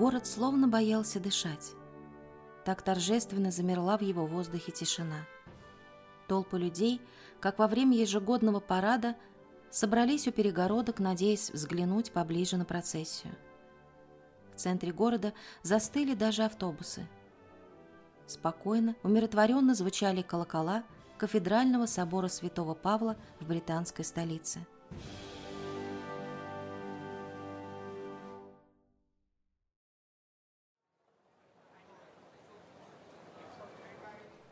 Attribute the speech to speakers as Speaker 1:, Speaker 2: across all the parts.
Speaker 1: Город словно боялся дышать. Так торжественно замерла в его воздухе тишина. Толпы людей, как во время ежегодного парада, собрались у перегородок, надеясь взглянуть поближе на процессию. В центре города застыли даже автобусы. Спокойно, умиротворенно звучали колокола кафедрального собора святого Павла в британской столице.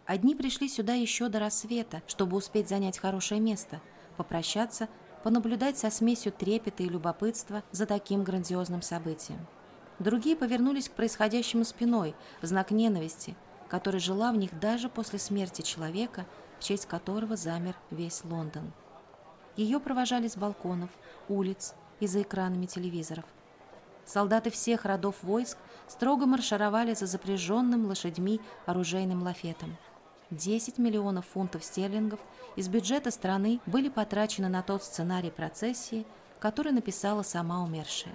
Speaker 1: Одни пришли сюда еще до рассвета, чтобы успеть занять хорошее место, попрощаться, понаблюдать со смесью трепета и любопытства за таким грандиозным событием. Другие повернулись к происходящему спиной, в знак ненависти, которая жила в них даже после смерти человека, в честь которого замер весь Лондон. Ее провожали с балконов, улиц и за экранами телевизоров. Солдаты всех родов войск строго маршировали за запряженным лошадьми оружейным лафетом – 10 миллионов фунтов стерлингов из бюджета страны были потрачены на тот сценарий процессии, который написала сама умершая.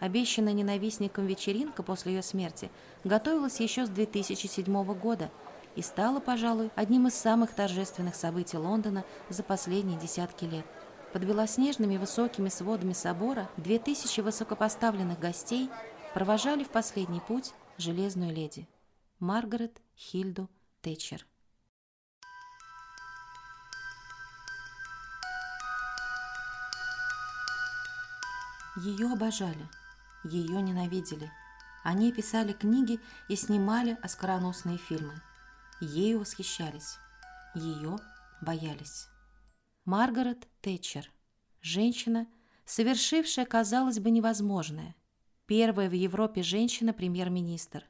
Speaker 1: Обещанная ненавистником вечеринка после ее смерти готовилась еще с 2007 года и стала, пожалуй, одним из самых торжественных событий Лондона за последние десятки лет. Под белоснежными высокими сводами собора 2000 высокопоставленных гостей провожали в последний путь железную леди Маргарет Хильду Тэтчер. Ее обожали, ее ненавидели. Они писали книги и снимали оскароносные фильмы. Ею восхищались, ее боялись. Маргарет Тэтчер. Женщина, совершившая, казалось бы, невозможное. Первая в Европе женщина-премьер-министр.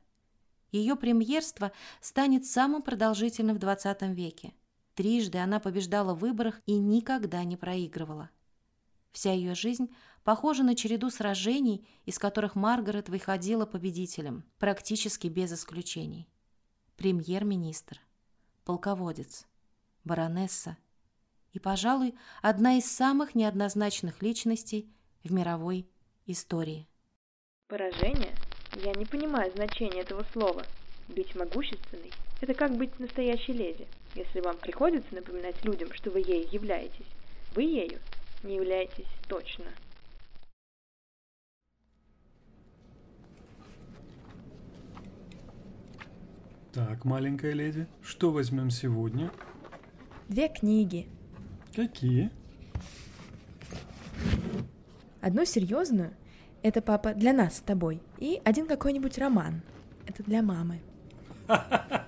Speaker 1: Ее премьерство станет самым продолжительным в 20 веке. Трижды она побеждала в выборах и никогда не проигрывала. Вся ее жизнь похожа на череду сражений, из которых Маргарет выходила победителем, практически без исключений. Премьер-министр, полководец, баронесса и, пожалуй, одна из самых неоднозначных личностей в мировой истории.
Speaker 2: Поражение? Я не понимаю значения этого слова. Быть могущественной – это как быть настоящей леди. Если вам приходится напоминать людям, что вы ею являетесь, вы ею не являетесь точно.
Speaker 3: Так, маленькая леди, что возьмем сегодня?
Speaker 4: Две книги.
Speaker 3: Какие?
Speaker 4: Одну серьезную, это папа для нас с тобой, и один какой-нибудь роман, это для мамы.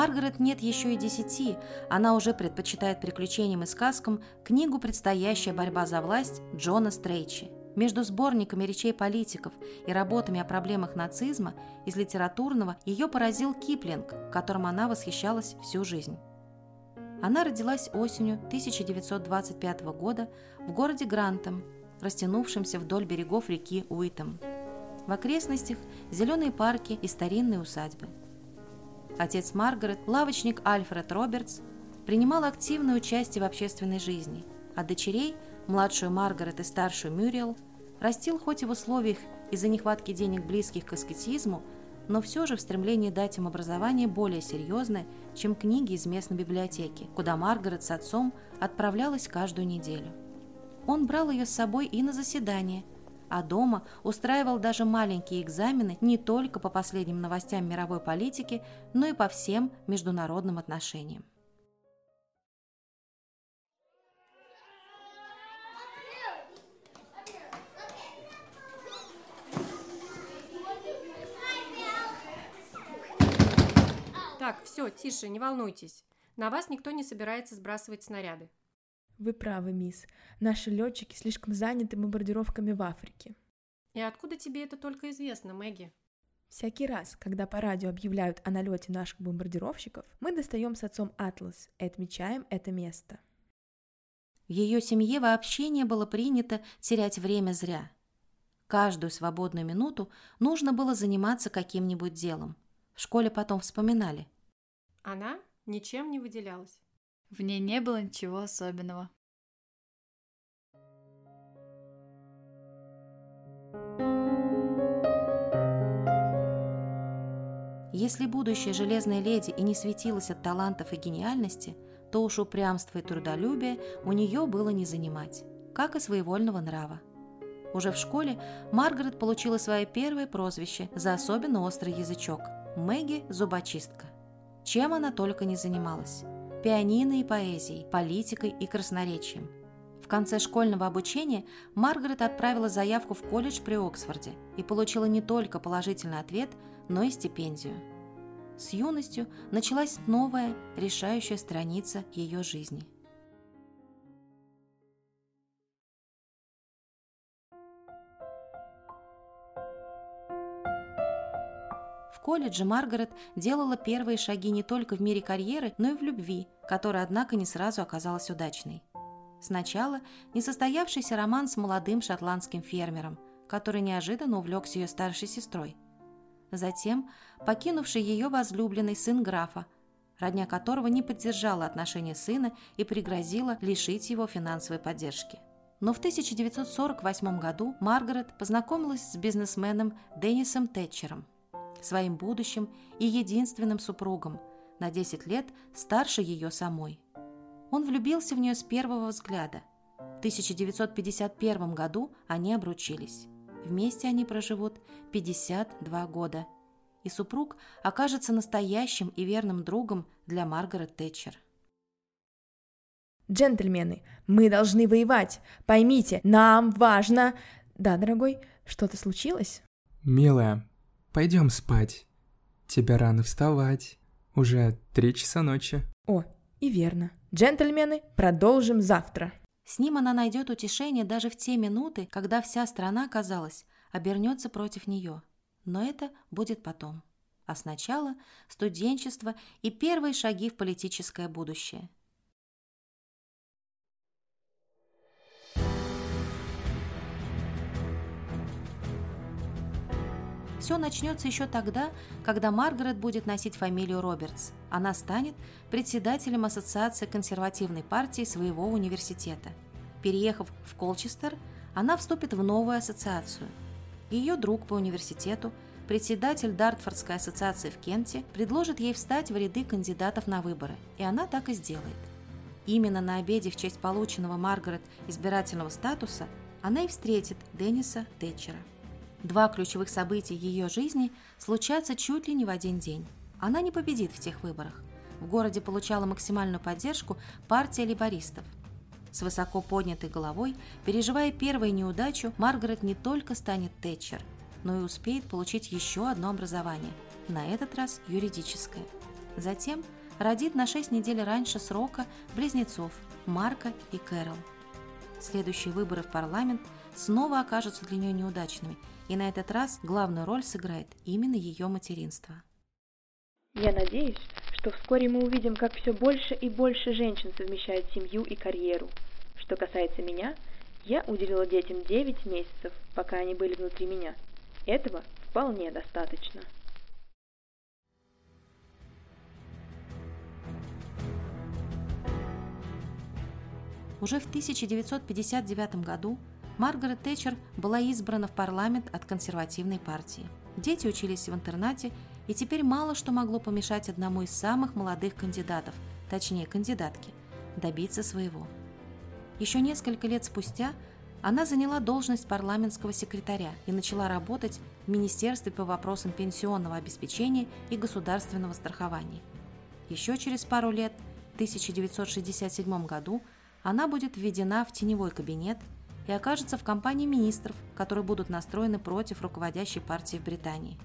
Speaker 1: Маргарет нет еще и десяти, она уже предпочитает приключениям и сказкам книгу «Предстоящая борьба за власть» Джона Стрейчи. Между сборниками речей политиков и работами о проблемах нацизма из литературного ее поразил Киплинг, которым она восхищалась всю жизнь. Она родилась осенью 1925 года в городе Грантом, растянувшемся вдоль берегов реки Уитом. В окрестностях зеленые парки и старинные усадьбы – Отец Маргарет, лавочник Альфред Робертс, принимал активное участие в общественной жизни, а дочерей, младшую Маргарет и старшую Мюриел, растил хоть и в условиях из-за нехватки денег близких к аскетизму, но все же в стремлении дать им образование более серьезное, чем книги из местной библиотеки, куда Маргарет с отцом отправлялась каждую неделю. Он брал ее с собой и на заседания – а дома устраивал даже маленькие экзамены не только по последним новостям мировой политики, но и по всем международным отношениям.
Speaker 5: Так, все, тише, не волнуйтесь. На вас никто не собирается сбрасывать снаряды.
Speaker 4: Вы правы, мисс. Наши летчики слишком заняты бомбардировками в Африке.
Speaker 5: И откуда тебе это только известно, Мэгги?
Speaker 4: Всякий раз, когда по радио объявляют о налете наших бомбардировщиков, мы достаем с отцом атлас и отмечаем это место.
Speaker 1: В ее семье вообще не было принято терять время зря. Каждую свободную минуту нужно было заниматься каким-нибудь делом. В школе потом вспоминали.
Speaker 5: Она ничем не выделялась.
Speaker 6: В ней не было ничего особенного.
Speaker 1: Если будущая железная леди и не светилась от талантов и гениальности, то уж упрямство и трудолюбие у нее было не занимать, как и своевольного нрава. Уже в школе Маргарет получила свое первое прозвище за особенно острый язычок – Мэгги Зубочистка. Чем она только не занималась – пианино и поэзией, политикой и красноречием. В конце школьного обучения Маргарет отправила заявку в колледж при Оксфорде и получила не только положительный ответ, но и стипендию. С юностью началась новая, решающая страница ее жизни. Колледже Маргарет делала первые шаги не только в мире карьеры, но и в любви, которая, однако, не сразу оказалась удачной. Сначала несостоявшийся роман с молодым шотландским фермером, который неожиданно увлекся ее старшей сестрой – Затем покинувший ее возлюбленный сын графа, родня которого не поддержала отношения сына и пригрозила лишить его финансовой поддержки. Но в 1948 году Маргарет познакомилась с бизнесменом Деннисом Тэтчером, своим будущим и единственным супругом, на 10 лет старше ее самой. Он влюбился в нее с первого взгляда. В 1951 году они обручились. Вместе они проживут 52 года. И супруг окажется настоящим и верным другом для Маргарет Тэтчер.
Speaker 4: Джентльмены, мы должны воевать. Поймите, нам важно... Да, дорогой, что-то случилось?
Speaker 7: Милая, пойдем спать. Тебе рано вставать. Уже три часа ночи.
Speaker 4: О, и верно. Джентльмены, продолжим завтра.
Speaker 1: С ним она найдет утешение даже в те минуты, когда вся страна, казалось, обернется против нее. Но это будет потом. А сначала студенчество и первые шаги в политическое будущее. Все начнется еще тогда, когда Маргарет будет носить фамилию Робертс. Она станет председателем Ассоциации консервативной партии своего университета. Переехав в Колчестер, она вступит в новую ассоциацию. Ее друг по университету, председатель Дартфордской ассоциации в Кенте, предложит ей встать в ряды кандидатов на выборы, и она так и сделает. Именно на обеде в честь полученного Маргарет избирательного статуса она и встретит Денниса Тэтчера. Два ключевых события ее жизни случатся чуть ли не в один день. Она не победит в тех выборах. В городе получала максимальную поддержку партия либористов. С высоко поднятой головой, переживая первую неудачу, Маргарет не только станет Тэтчер, но и успеет получить еще одно образование, на этот раз юридическое. Затем родит на 6 недель раньше срока близнецов Марка и Кэрол. Следующие выборы в парламент снова окажутся для нее неудачными – и на этот раз главную роль сыграет именно ее материнство.
Speaker 2: Я надеюсь, что вскоре мы увидим, как все больше и больше женщин совмещают семью и карьеру. Что касается меня, я уделила детям 9 месяцев, пока они были внутри меня. Этого вполне достаточно.
Speaker 1: Уже в 1959 году Маргарет Тэтчер была избрана в парламент от консервативной партии. Дети учились в интернате, и теперь мало что могло помешать одному из самых молодых кандидатов, точнее кандидатки, добиться своего. Еще несколько лет спустя она заняла должность парламентского секретаря и начала работать в Министерстве по вопросам пенсионного обеспечения и государственного страхования. Еще через пару лет, в 1967 году, она будет введена в теневой кабинет и окажется в компании министров, которые будут настроены против руководящей партии в Британии.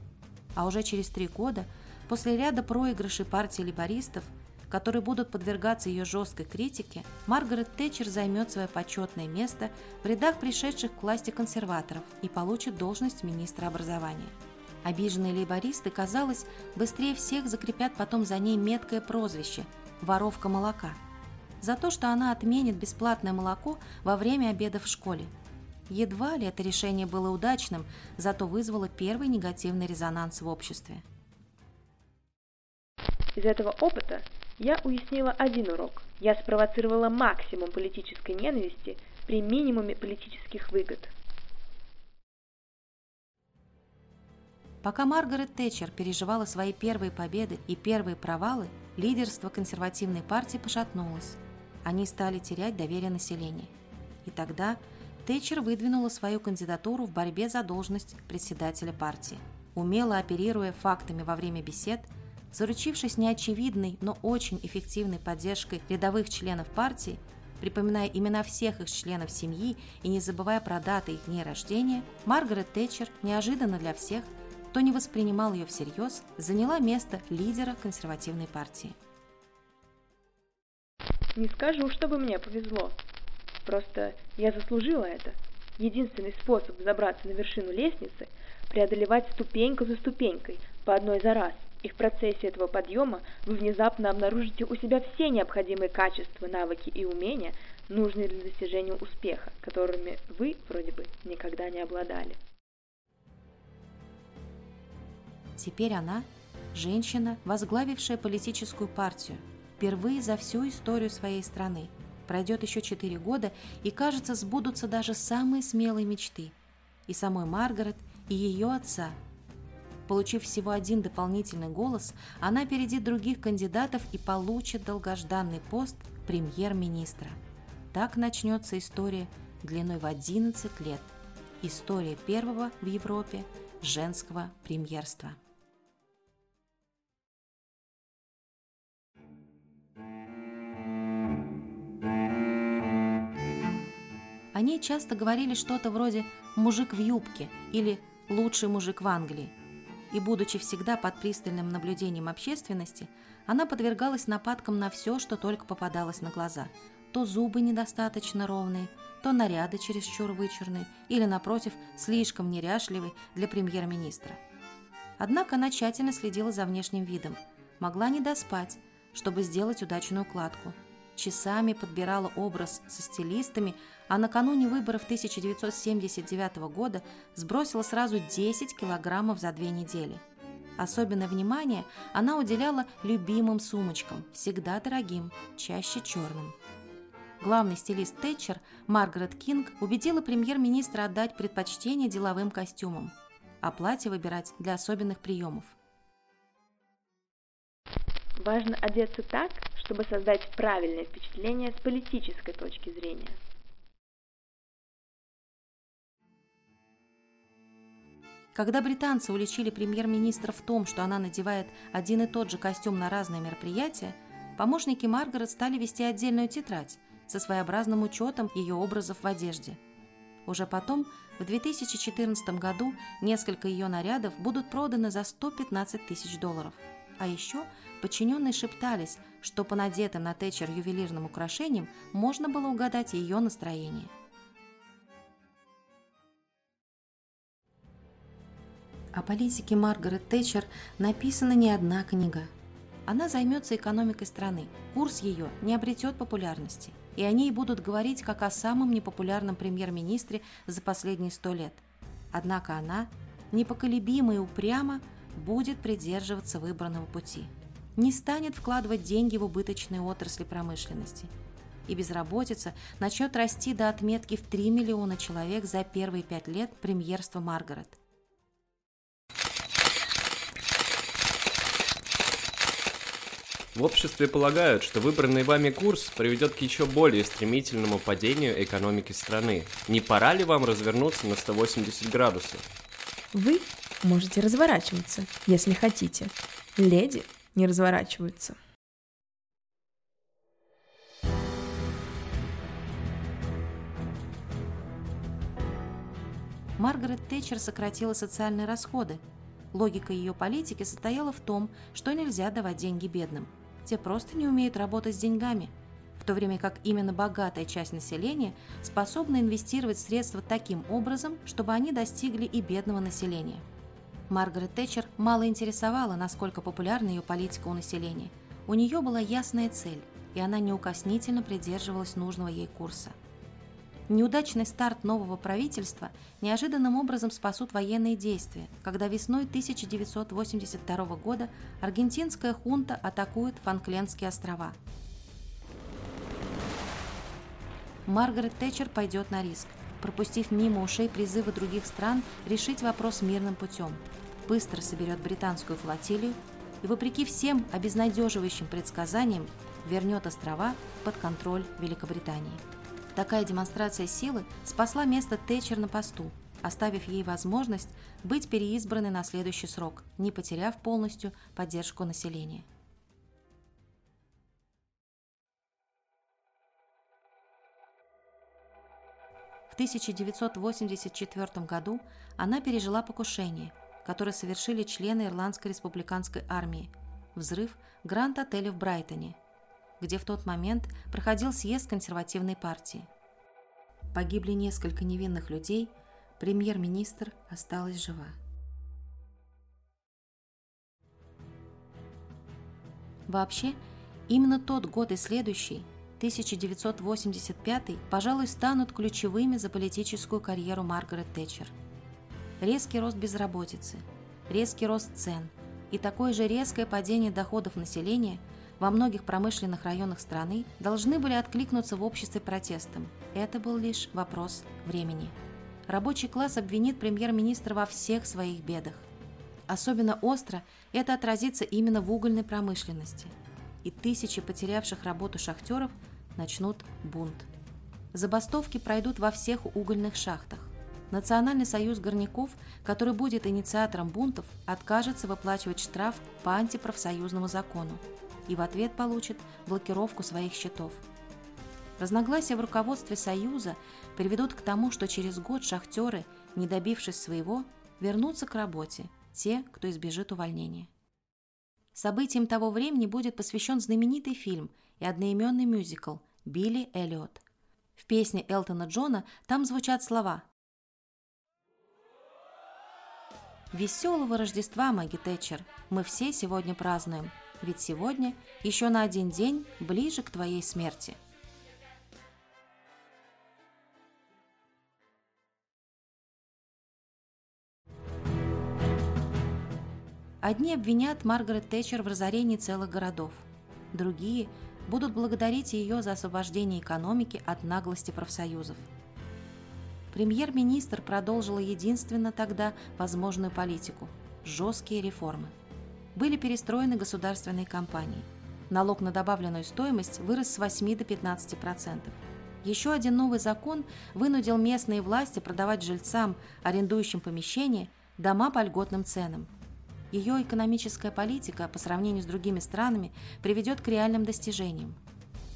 Speaker 1: А уже через три года, после ряда проигрышей партии либористов, которые будут подвергаться ее жесткой критике, Маргарет Тэтчер займет свое почетное место в рядах пришедших к власти консерваторов и получит должность министра образования. Обиженные лейбористы, казалось, быстрее всех закрепят потом за ней меткое прозвище «воровка молока», за то, что она отменит бесплатное молоко во время обеда в школе. Едва ли это решение было удачным, зато вызвало первый негативный резонанс в обществе.
Speaker 2: Из этого опыта я уяснила один урок. Я спровоцировала максимум политической ненависти при минимуме политических выгод.
Speaker 1: Пока Маргарет Тэтчер переживала свои первые победы и первые провалы, лидерство консервативной партии пошатнулось. Они стали терять доверие населения. И тогда Тэтчер выдвинула свою кандидатуру в борьбе за должность председателя партии. Умело оперируя фактами во время бесед, заручившись неочевидной, но очень эффективной поддержкой рядовых членов партии, припоминая имена всех их членов семьи и не забывая про даты их дней рождения, Маргарет Тэтчер неожиданно для всех – кто не воспринимал ее всерьез, заняла место лидера консервативной партии.
Speaker 2: Не скажу, чтобы мне повезло. Просто я заслужила это. Единственный способ забраться на вершину лестницы – преодолевать ступеньку за ступенькой, по одной за раз. И в процессе этого подъема вы внезапно обнаружите у себя все необходимые качества, навыки и умения, нужные для достижения успеха, которыми вы, вроде бы, никогда не обладали.
Speaker 1: Теперь она – женщина, возглавившая политическую партию, впервые за всю историю своей страны. Пройдет еще четыре года, и, кажется, сбудутся даже самые смелые мечты. И самой Маргарет, и ее отца. Получив всего один дополнительный голос, она опередит других кандидатов и получит долгожданный пост премьер-министра. Так начнется история длиной в 11 лет. История первого в Европе женского премьерства. О ней часто говорили что-то вроде «мужик в юбке» или «лучший мужик в Англии». И, будучи всегда под пристальным наблюдением общественности, она подвергалась нападкам на все, что только попадалось на глаза. То зубы недостаточно ровные, то наряды чересчур вычурные или, напротив, слишком неряшливые для премьер-министра. Однако она тщательно следила за внешним видом, могла не доспать, чтобы сделать удачную укладку – часами подбирала образ со стилистами, а накануне выборов 1979 года сбросила сразу 10 килограммов за две недели. Особенное внимание она уделяла любимым сумочкам, всегда дорогим, чаще черным. Главный стилист Тэтчер, Маргарет Кинг, убедила премьер-министра отдать предпочтение деловым костюмам, а платье выбирать для особенных приемов.
Speaker 2: Важно одеться так, чтобы создать правильное впечатление с политической точки зрения.
Speaker 1: Когда британцы уличили премьер-министра в том, что она надевает один и тот же костюм на разные мероприятия, помощники Маргарет стали вести отдельную тетрадь со своеобразным учетом ее образов в одежде. Уже потом, в 2014 году, несколько ее нарядов будут проданы за 115 тысяч долларов. А еще подчиненные шептались, что по надетым на Тэтчер ювелирным украшениям можно было угадать ее настроение. О политике Маргарет Тэтчер написана не одна книга. Она займется экономикой страны, курс ее не обретет популярности, и о ней будут говорить как о самом непопулярном премьер-министре за последние сто лет. Однако она, непоколебимо и упрямо, будет придерживаться выбранного пути. Не станет вкладывать деньги в убыточные отрасли промышленности. И безработица начнет расти до отметки в 3 миллиона человек за первые пять лет премьерства Маргарет.
Speaker 8: В обществе полагают, что выбранный вами курс приведет к еще более стремительному падению экономики страны. Не пора ли вам развернуться на 180 градусов?
Speaker 4: Вы можете разворачиваться, если хотите. Леди не разворачиваются.
Speaker 1: Маргарет Тэтчер сократила социальные расходы. Логика ее политики состояла в том, что нельзя давать деньги бедным. Те просто не умеют работать с деньгами, в то время как именно богатая часть населения способна инвестировать средства таким образом, чтобы они достигли и бедного населения. Маргарет Тэтчер мало интересовала, насколько популярна ее политика у населения. У нее была ясная цель, и она неукоснительно придерживалась нужного ей курса. Неудачный старт нового правительства неожиданным образом спасут военные действия, когда весной 1982 года аргентинская хунта атакует Фанклендские острова. Маргарет Тэтчер пойдет на риск, пропустив мимо ушей призывы других стран решить вопрос мирным путем. Быстро соберет британскую флотилию и, вопреки всем обезнадеживающим предсказаниям, вернет острова под контроль Великобритании. Такая демонстрация силы спасла место Тэтчер на посту, оставив ей возможность быть переизбранной на следующий срок, не потеряв полностью поддержку населения. В 1984 году она пережила покушение, которое совершили члены Ирландской республиканской армии – взрыв Гранд-отеля в Брайтоне – где в тот момент проходил съезд консервативной партии. Погибли несколько невинных людей, премьер-министр осталась жива. Вообще, именно тот год и следующий, 1985, пожалуй, станут ключевыми за политическую карьеру Маргарет Тэтчер. Резкий рост безработицы, резкий рост цен и такое же резкое падение доходов населения – во многих промышленных районах страны должны были откликнуться в обществе протестом. Это был лишь вопрос времени. Рабочий класс обвинит премьер-министра во всех своих бедах. Особенно остро это отразится именно в угольной промышленности. И тысячи потерявших работу шахтеров начнут бунт. Забастовки пройдут во всех угольных шахтах. Национальный союз горняков, который будет инициатором бунтов, откажется выплачивать штраф по антипрофсоюзному закону и в ответ получит блокировку своих счетов. Разногласия в руководстве Союза приведут к тому, что через год шахтеры, не добившись своего, вернутся к работе, те, кто избежит увольнения. Событием того времени будет посвящен знаменитый фильм и одноименный мюзикл «Билли Эллиот». В песне Элтона Джона там звучат слова «Веселого Рождества, Маги Тэтчер, мы все сегодня празднуем ведь сегодня еще на один день ближе к твоей смерти. Одни обвинят Маргарет Тэтчер в разорении целых городов, другие будут благодарить ее за освобождение экономики от наглости профсоюзов. Премьер-министр продолжила единственно тогда возможную политику – жесткие реформы были перестроены государственные компании. Налог на добавленную стоимость вырос с 8 до 15%. Еще один новый закон вынудил местные власти продавать жильцам, арендующим помещения, дома по льготным ценам. Ее экономическая политика по сравнению с другими странами приведет к реальным достижениям.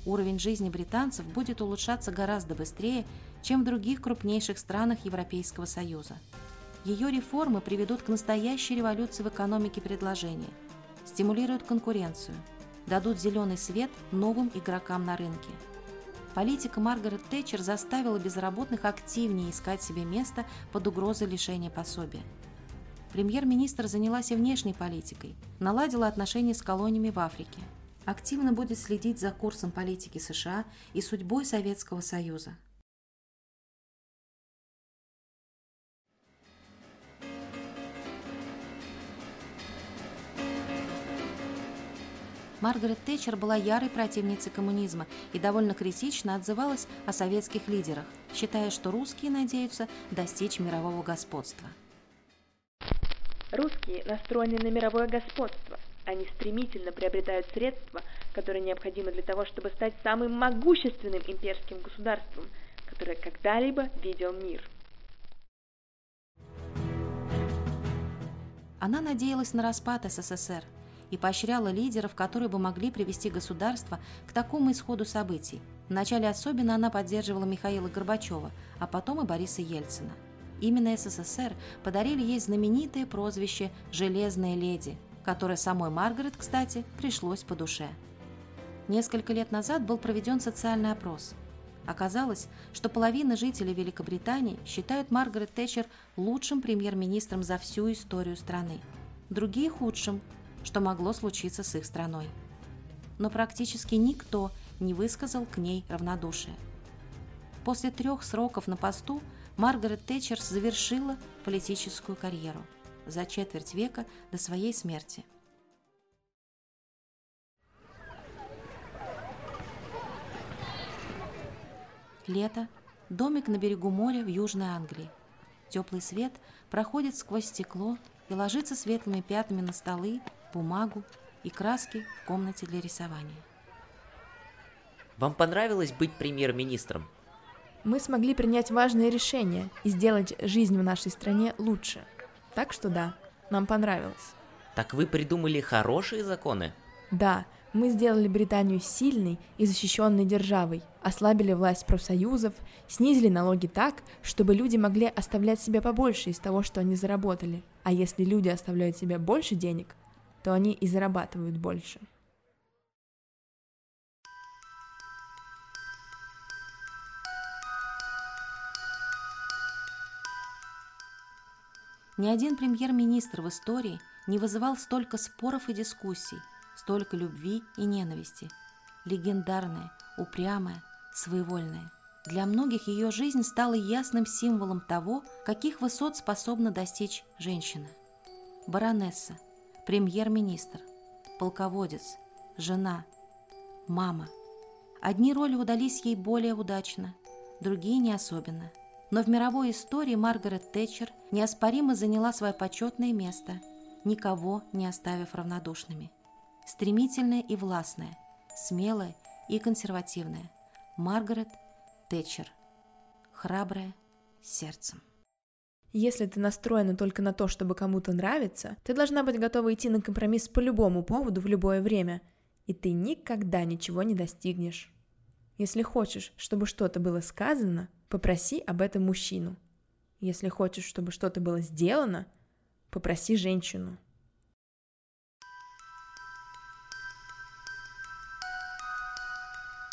Speaker 1: Уровень жизни британцев будет улучшаться гораздо быстрее, чем в других крупнейших странах Европейского Союза. Ее реформы приведут к настоящей революции в экономике предложения, стимулируют конкуренцию, дадут зеленый свет новым игрокам на рынке. Политика Маргарет Тэтчер заставила безработных активнее искать себе место под угрозой лишения пособия. Премьер-министр занялась и внешней политикой, наладила отношения с колониями в Африке. Активно будет следить за курсом политики США и судьбой Советского Союза. Маргарет Тэтчер была ярой противницей коммунизма и довольно критично отзывалась о советских лидерах, считая, что русские надеются достичь мирового господства.
Speaker 2: Русские настроены на мировое господство. Они стремительно приобретают средства, которые необходимы для того, чтобы стать самым могущественным имперским государством, которое когда-либо видел мир.
Speaker 1: Она надеялась на распад СССР – и поощряла лидеров, которые бы могли привести государство к такому исходу событий. Вначале особенно она поддерживала Михаила Горбачева, а потом и Бориса Ельцина. Именно СССР подарили ей знаменитое прозвище «Железная леди», которое самой Маргарет, кстати, пришлось по душе. Несколько лет назад был проведен социальный опрос. Оказалось, что половина жителей Великобритании считают Маргарет Тэтчер лучшим премьер-министром за всю историю страны. Другие – худшим, что могло случиться с их страной. Но практически никто не высказал к ней равнодушие. после трех сроков на посту Маргарет Тэтчер завершила политическую карьеру за четверть века до своей смерти. Лето. Домик на берегу моря в Южной Англии. Теплый свет проходит сквозь стекло и ложится светлыми пятнами на столы, бумагу и краски в комнате для рисования.
Speaker 9: Вам понравилось быть премьер-министром?
Speaker 4: Мы смогли принять важные решения и сделать жизнь в нашей стране лучше. Так что да, нам понравилось.
Speaker 9: Так вы придумали хорошие законы?
Speaker 4: Да, мы сделали Британию сильной и защищенной державой, ослабили власть профсоюзов, снизили налоги так, чтобы люди могли оставлять себе побольше из того, что они заработали. А если люди оставляют себе больше денег, то они и зарабатывают больше.
Speaker 1: Ни один премьер-министр в истории не вызывал столько споров и дискуссий, столько любви и ненависти. Легендарная, упрямая, своевольная. Для многих ее жизнь стала ясным символом того, каких высот способна достичь женщина. Баронесса, премьер-министр, полководец, жена, мама. Одни роли удались ей более удачно, другие не особенно. Но в мировой истории Маргарет Тэтчер неоспоримо заняла свое почетное место, никого не оставив равнодушными. Стремительная и властная, смелая и консервативная. Маргарет Тэтчер. Храбрая сердцем.
Speaker 4: Если ты настроена только на то, чтобы кому-то нравиться, ты должна быть готова идти на компромисс по любому поводу в любое время, и ты никогда ничего не достигнешь. Если хочешь, чтобы что-то было сказано, попроси об этом мужчину. Если хочешь, чтобы что-то было сделано, попроси женщину.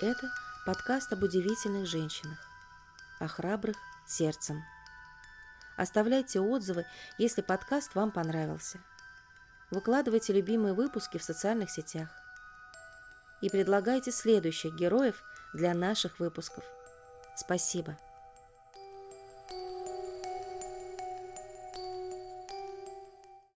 Speaker 1: Это подкаст об удивительных женщинах, о храбрых сердцем. Оставляйте отзывы, если подкаст вам понравился. Выкладывайте любимые выпуски в социальных сетях. И предлагайте следующих героев для наших выпусков. Спасибо.